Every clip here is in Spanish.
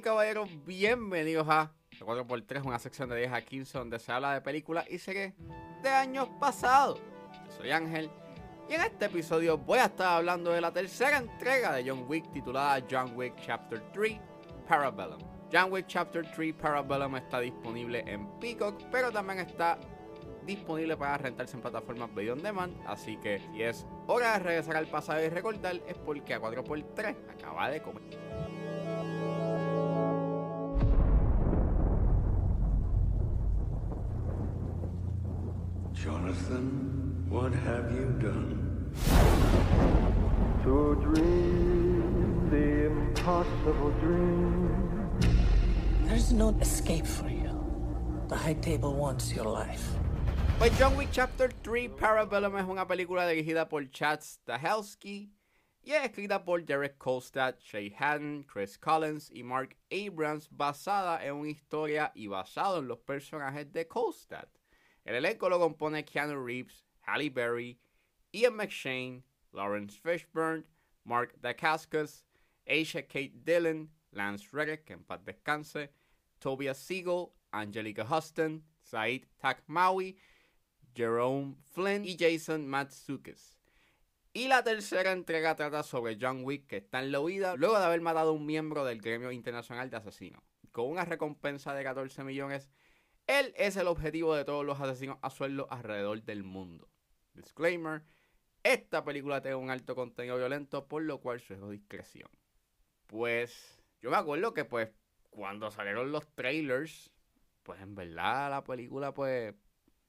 caballeros, bienvenidos a 4x3, una sección de 10 a 15 donde se habla de películas y series de años pasados. Yo soy Ángel y en este episodio voy a estar hablando de la tercera entrega de John Wick titulada John Wick Chapter 3 Parabellum. John Wick Chapter 3 Parabellum está disponible en Peacock, pero también está disponible para rentarse en plataformas video on demand. Así que si es hora de regresar al pasado y recordar, es porque a 4x3 acaba de comer. Jonathan, what have you done? To dream the impossible dream. There's no escape for you. The High Table wants your life. Pues John Wick Chapter 3 Parabellum es una película dirigida por Chad Stahelski y es escrita por Derek Kolstad, Shay Haddon, Chris Collins y Mark Abrams basada en una historia y basado en los personajes de Kolstad. El elenco lo compone Keanu Reeves, Halle Berry, Ian McShane, Lawrence Fishburne, Mark Dacascos, Aisha Kate Dillon, Lance Reddick, que en paz Tobias Siegel, Angelica Huston, Said Takmawi, Jerome Flynn y Jason Matsukis. Y la tercera entrega trata sobre John Wick que está en la huida luego de haber matado a un miembro del gremio internacional de asesinos. Con una recompensa de 14 millones, él es el objetivo de todos los asesinos a sueldo alrededor del mundo. Disclaimer, esta película tiene un alto contenido violento, por lo cual suelo discreción. Pues yo me acuerdo que pues cuando salieron los trailers, pues en verdad la película pues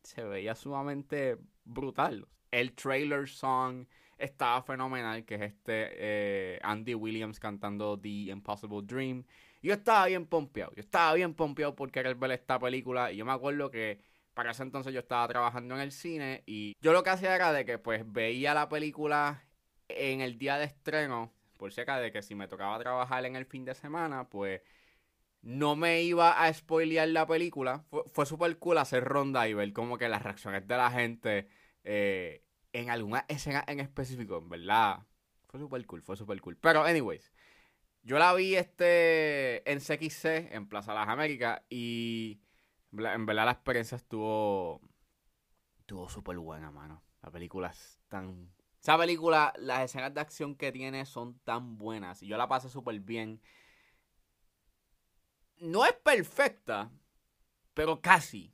se veía sumamente brutal. El trailer song estaba fenomenal, que es este eh, Andy Williams cantando The Impossible Dream. Yo estaba bien pompeado, yo estaba bien pompeado por querer ver esta película. Y yo me acuerdo que para ese entonces yo estaba trabajando en el cine y yo lo que hacía era de que pues veía la película en el día de estreno, por si de que si me tocaba trabajar en el fin de semana, pues no me iba a spoilear la película. Fue, fue súper cool hacer ronda y ver como que las reacciones de la gente eh, en alguna escena en específico, en verdad. Fue súper cool, fue súper cool. Pero, anyways, yo la vi este en CXC, en Plaza Las Américas, y en verdad la experiencia estuvo, estuvo súper buena, mano. La película es tan... Esa película, las escenas de acción que tiene son tan buenas. Y yo la pasé súper bien no es perfecta, pero casi,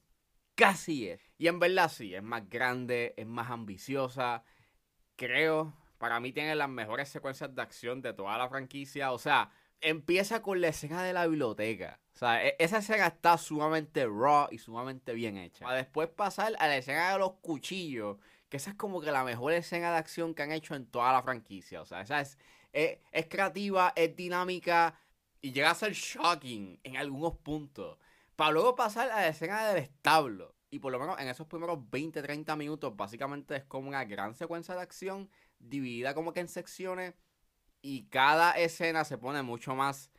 casi es. Y en verdad sí, es más grande, es más ambiciosa. Creo, para mí tiene las mejores secuencias de acción de toda la franquicia. O sea, empieza con la escena de la biblioteca. O sea, e-, esa escena está sumamente raw y sumamente bien hecha. Para después pasar a la escena de los cuchillos, que esa es como que la mejor escena de acción que han hecho en toda la franquicia. O sea, esa es, es, es creativa, es dinámica y llega a ser shocking en algunos puntos. Para luego pasar a la escena del establo. Y por lo menos en esos primeros 20-30 minutos, básicamente es como una gran secuencia de acción dividida como que en secciones. Y cada escena se pone mucho más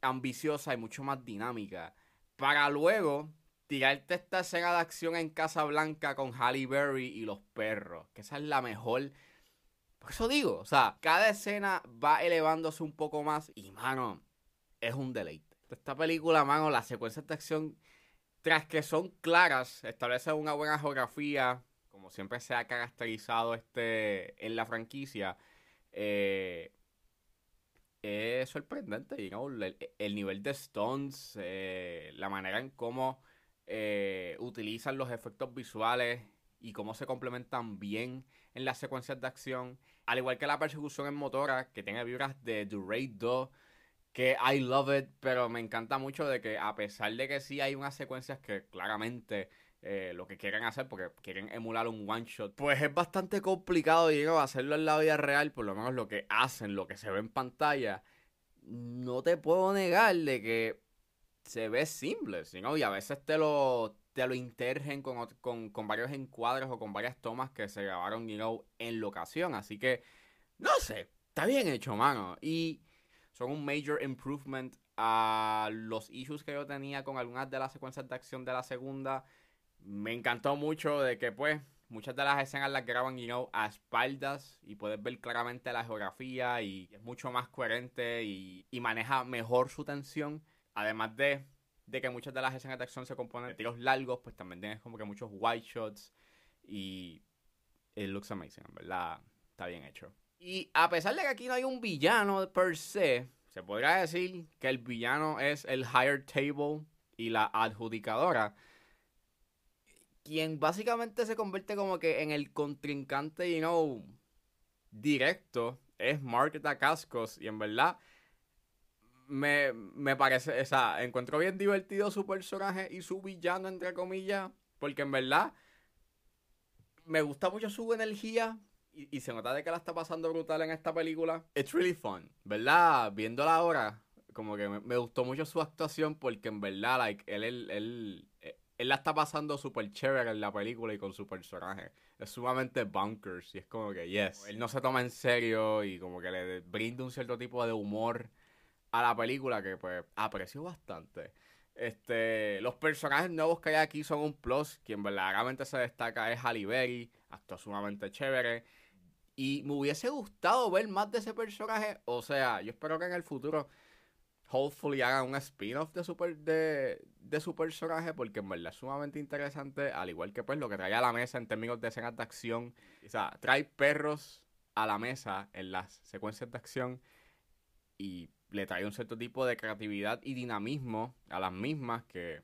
ambiciosa y mucho más dinámica. Para luego tirarte esta escena de acción en Casa Blanca con Halle Berry y los perros. Que esa es la mejor. Por eso digo, o sea, cada escena va elevándose un poco más. Y mano, es un deleite. Esta película, mano, las secuencias de acción, tras que son claras, establecen una buena geografía, como siempre se ha caracterizado este en la franquicia. Eh, es sorprendente, know, el, el, nivel de stones, eh, la manera en cómo eh, utilizan los efectos visuales y cómo se complementan bien en las secuencias de acción. Al igual que la persecución en motora, que tiene vibras de The Raid 2, que I love it, pero me encanta mucho de que a pesar de que sí hay unas secuencias que claramente eh, lo que quieren hacer, porque quieren emular un one shot, pues es bastante complicado digo, hacerlo en la vida real, por lo menos lo que hacen, lo que se ve en pantalla. No te puedo negar de que se ve simple, ¿no? Y a veces te lo, te lo intergen con, con, con, varios encuadres o con varias tomas que se grabaron, you know, en locación. Así que, no sé, está bien hecho, mano. Y son un major improvement a los issues que yo tenía con algunas de las secuencias de acción de la segunda. Me encantó mucho de que, pues, Muchas de las escenas las graban, you know, a espaldas y puedes ver claramente la geografía y es mucho más coherente y, maneja mejor su tensión. Además de, de que muchas de las escenas de acción se componen de tiros largos, pues también tienes como que muchos white shots y it looks amazing, verdad está bien hecho. Y a pesar de que aquí no hay un villano per se, se podría decir que el villano es el higher table y la adjudicadora quien básicamente se convierte como que en el contrincante, you know, directo, es Mark Dacascos. Y en verdad, me, me parece, o sea, encuentro bien divertido su personaje y su villano, entre comillas, porque en verdad me gusta mucho su energía. Y, se nota de que la está pasando brutal en esta película. It's really fun, ¿verdad? Viéndola ahora, como que me, me gustó mucho su actuación porque en verdad, like, él, él, él, él la está pasando súper chévere en la película y con su personaje. Es sumamente bunkers y es como que, yes. Él no se toma en serio y como que le brinda un cierto tipo de humor a la película que pues aprecio bastante. Este, los personajes nuevos que hay aquí son un plus. Quien verdaderamente se destaca es Halle. Actúa sumamente chévere. Y me hubiese gustado ver más de ese personaje. O sea, yo espero que en el futuro hopefully hagan un spin-off de, super, de, de su personaje porque en verdad es sumamente interesante, al igual que pues lo que trae a la mesa en términos de escenas de acción. O sea, trae perros a la mesa en las secuencias de acción y le trae un cierto tipo de creatividad y dinamismo a las mismas que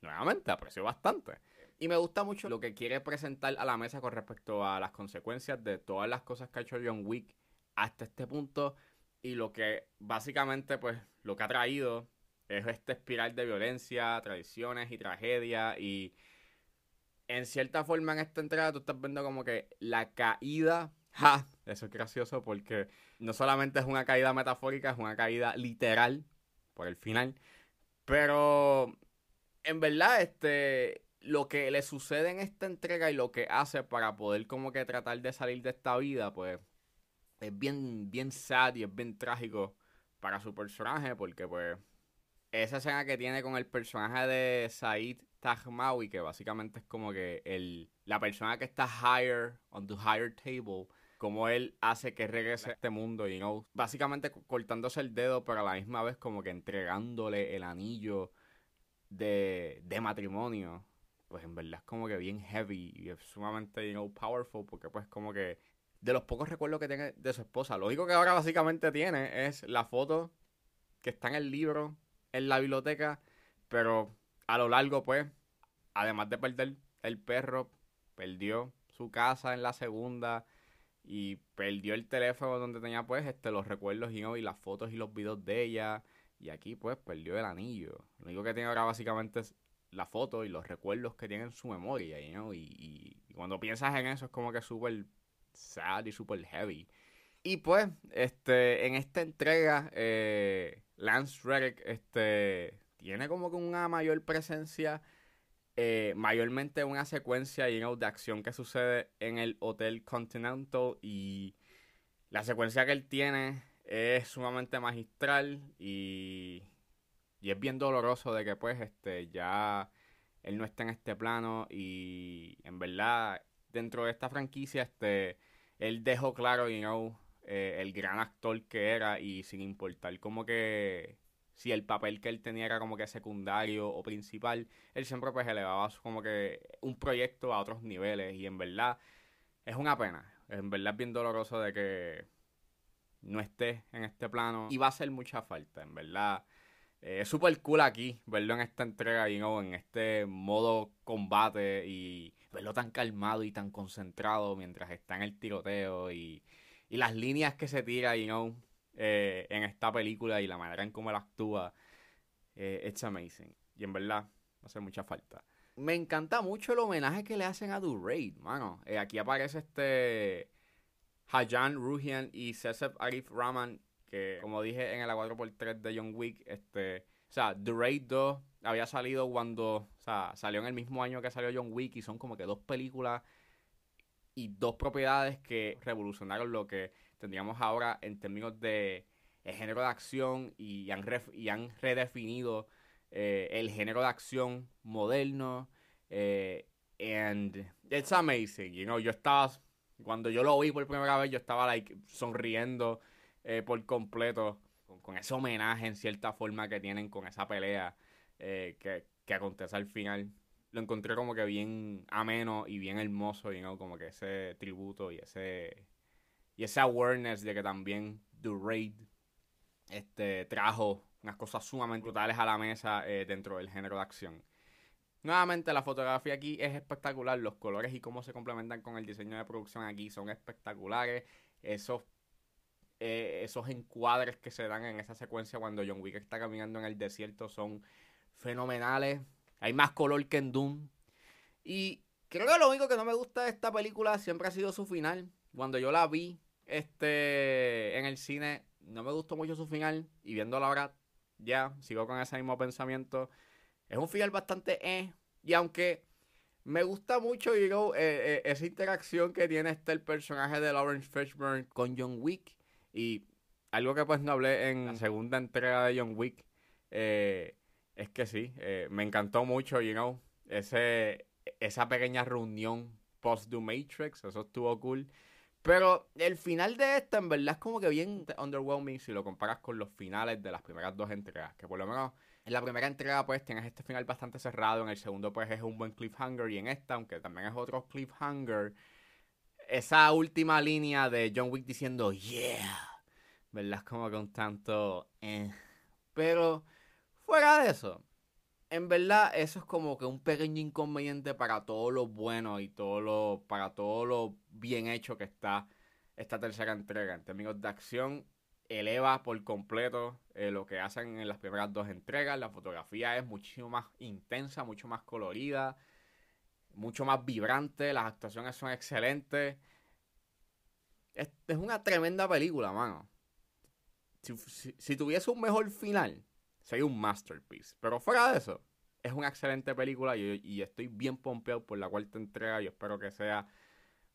nuevamente aprecio bastante. Y me gusta mucho lo que quiere presentar a la mesa con respecto a las consecuencias de todas las cosas que ha hecho John Wick hasta este punto y lo que básicamente pues lo que ha traído es este espiral de violencia, tradiciones y tragedia y en cierta forma en esta entrega tú estás viendo como que la caída, ja, eso es gracioso porque no solamente es una caída metafórica, es una caída literal por el final, pero en verdad este lo que le sucede en esta entrega y lo que hace para poder como que tratar de salir de esta vida, pues es bien, bien sad y es bien trágico para su personaje porque pues esa escena que tiene con el personaje de Said Tajmawi que básicamente es como que el, la persona que está higher on the higher table como él hace que regrese a este mundo you básicamente cortándose el dedo pero a la misma vez como que entregándole el anillo de, de matrimonio. Pues en verdad es como que bien heavy y es sumamente you know, powerful porque pues como que de los pocos recuerdos que tiene de su esposa. Lo único que ahora básicamente tiene es la foto que está en el libro, en la biblioteca, pero a lo largo, pues, además de perder el perro, perdió su casa en la segunda y perdió el teléfono donde tenía, pues, este, los recuerdos y, y las fotos y los videos de ella. Y aquí, pues, perdió el anillo. Lo único que tiene ahora básicamente es la foto y los recuerdos que tiene en su memoria, y, y, y cuando piensas en eso es como que súper sad y super heavy. Y pues, este, en esta entrega, eh, Lance Reddick, este, tiene como que una mayor presencia, eh, mayormente una secuencia, know, de acción que sucede en el Hotel Continental y la secuencia que él tiene es sumamente magistral y, y es bien doloroso de que pues, este, ya él no está en este plano y en verdad dentro de esta franquicia, este, él dejó claro, you know, eh, el gran actor que era y sin importar como que si el papel que él tenía era como que secundario o principal, él siempre pues elevaba como que un proyecto a otros niveles y en verdad es una pena, en verdad es bien doloroso de que no esté en este plano y va a hacer mucha falta, en verdad. Eh, es súper cool aquí verlo en esta entrega, you know, en este modo combate y verlo tan calmado y tan concentrado mientras está en el tiroteo y, y las líneas que se tira, you know, eh, en esta película y la manera en cómo él actúa, eh, it's amazing. Y en verdad, hace mucha falta. Me encanta mucho el homenaje que le hacen a Raid, mano. Eh, aquí aparece este Hajan Ruhian y Cesep Arif Rahman que como dije en el 4x3 de John Wick, este, o sea, The Raid 2 había salido cuando, o sea, salió en el mismo año que salió John Wick y son como que dos películas y dos propiedades que revolucionaron lo que tendríamos ahora en términos de el género de acción y han, y han redefinido eh, el género de acción moderno, eh, And it's amazing, you know, yo estaba, cuando yo lo vi por primera vez, yo estaba like sonriendo eh, por completo con, ese homenaje en cierta forma que tienen con esa pelea eh, que, que acontece al final. Lo encontré como que bien ameno y bien hermoso, you know, como que ese tributo y ese y ese awareness de que también The Raid este, trajo unas cosas sumamente brutales a la mesa eh, dentro del género de acción. Nuevamente, la fotografía aquí es espectacular. Los colores y cómo se complementan con el diseño de producción aquí son espectaculares. Esos, eh, esos encuadres que se dan en esa secuencia cuando John Wick está caminando en el desierto son fenomenales. Hay más color que en Doom. Y creo que lo único que no me gusta de esta película siempre ha sido su final. Cuando yo la vi este, en el cine, no me gustó mucho su final. Y viéndola ahora, ya, sigo con ese mismo pensamiento. Es un final bastante eh. Y aunque me gusta mucho, you know, eh, eh, esa interacción que tiene este el personaje de Lawrence Fishburne con John Wick. Y algo que pues no hablé en la segunda entrega de John Wick. Eh, es que sí, eh, me encantó mucho, you know, ese, esa pequeña reunión post The Matrix. Eso estuvo cool. Pero el final de esta, en verdad, es como que bien underwhelming si lo comparas con los finales de las primeras dos entregas. Que por lo menos en la primera entrega, pues tienes este final bastante cerrado. En el segundo, pues es un buen cliffhanger. Y en esta, aunque también es otro cliffhanger, esa última línea de John Wick diciendo, yeah, ¿verdad? Es como que un tanto. Eh. Pero fuera de eso, en verdad, eso es como que un pequeño inconveniente para todo lo bueno y todo lo, para todo lo bien hecho que está esta tercera entrega. En términos de acción, eleva por completo eh, lo que hacen en las primeras dos entregas. La fotografía es muchísimo más intensa, mucho más colorida, mucho más vibrante. Las actuaciones son excelentes. Es, es una tremenda película, mano. Si, tuviese un mejor final, sería un masterpiece. Pero fuera de eso, es una excelente película y, estoy bien pompeado por la cuarta entrega y espero que sea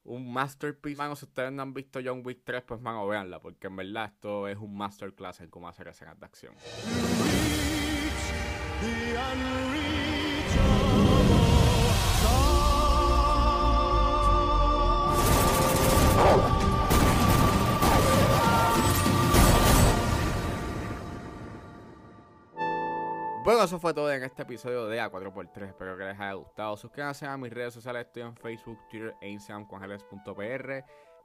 un masterpiece. Mano, si ustedes no han visto John Wick 3, pues mano, véanla, porque en verdad esto es un masterclass en cómo hacer escenas de acción. Eso fue todo en este episodio de A4x3. Espero que les haya gustado. Suscríbanse a mis redes sociales. Estoy en Facebook, Twitter e Instagram con.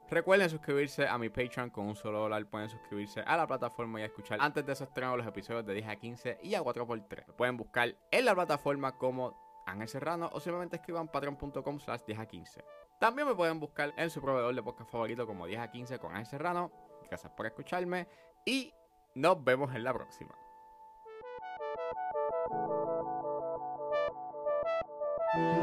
Recuerden suscribirse a mi Patreon con un solo dólar. Pueden suscribirse a la plataforma y escuchar antes de ese estreno los episodios de 10 a 15 y a 4x3. Me pueden buscar en la plataforma como Ángel Serrano o simplemente escriban patreon.com slash 10 a 15. También me pueden buscar en su proveedor de podcast favorito como 10 a 15 con Ángel Serrano. Gracias por escucharme y nos vemos en la próxima. Thank you.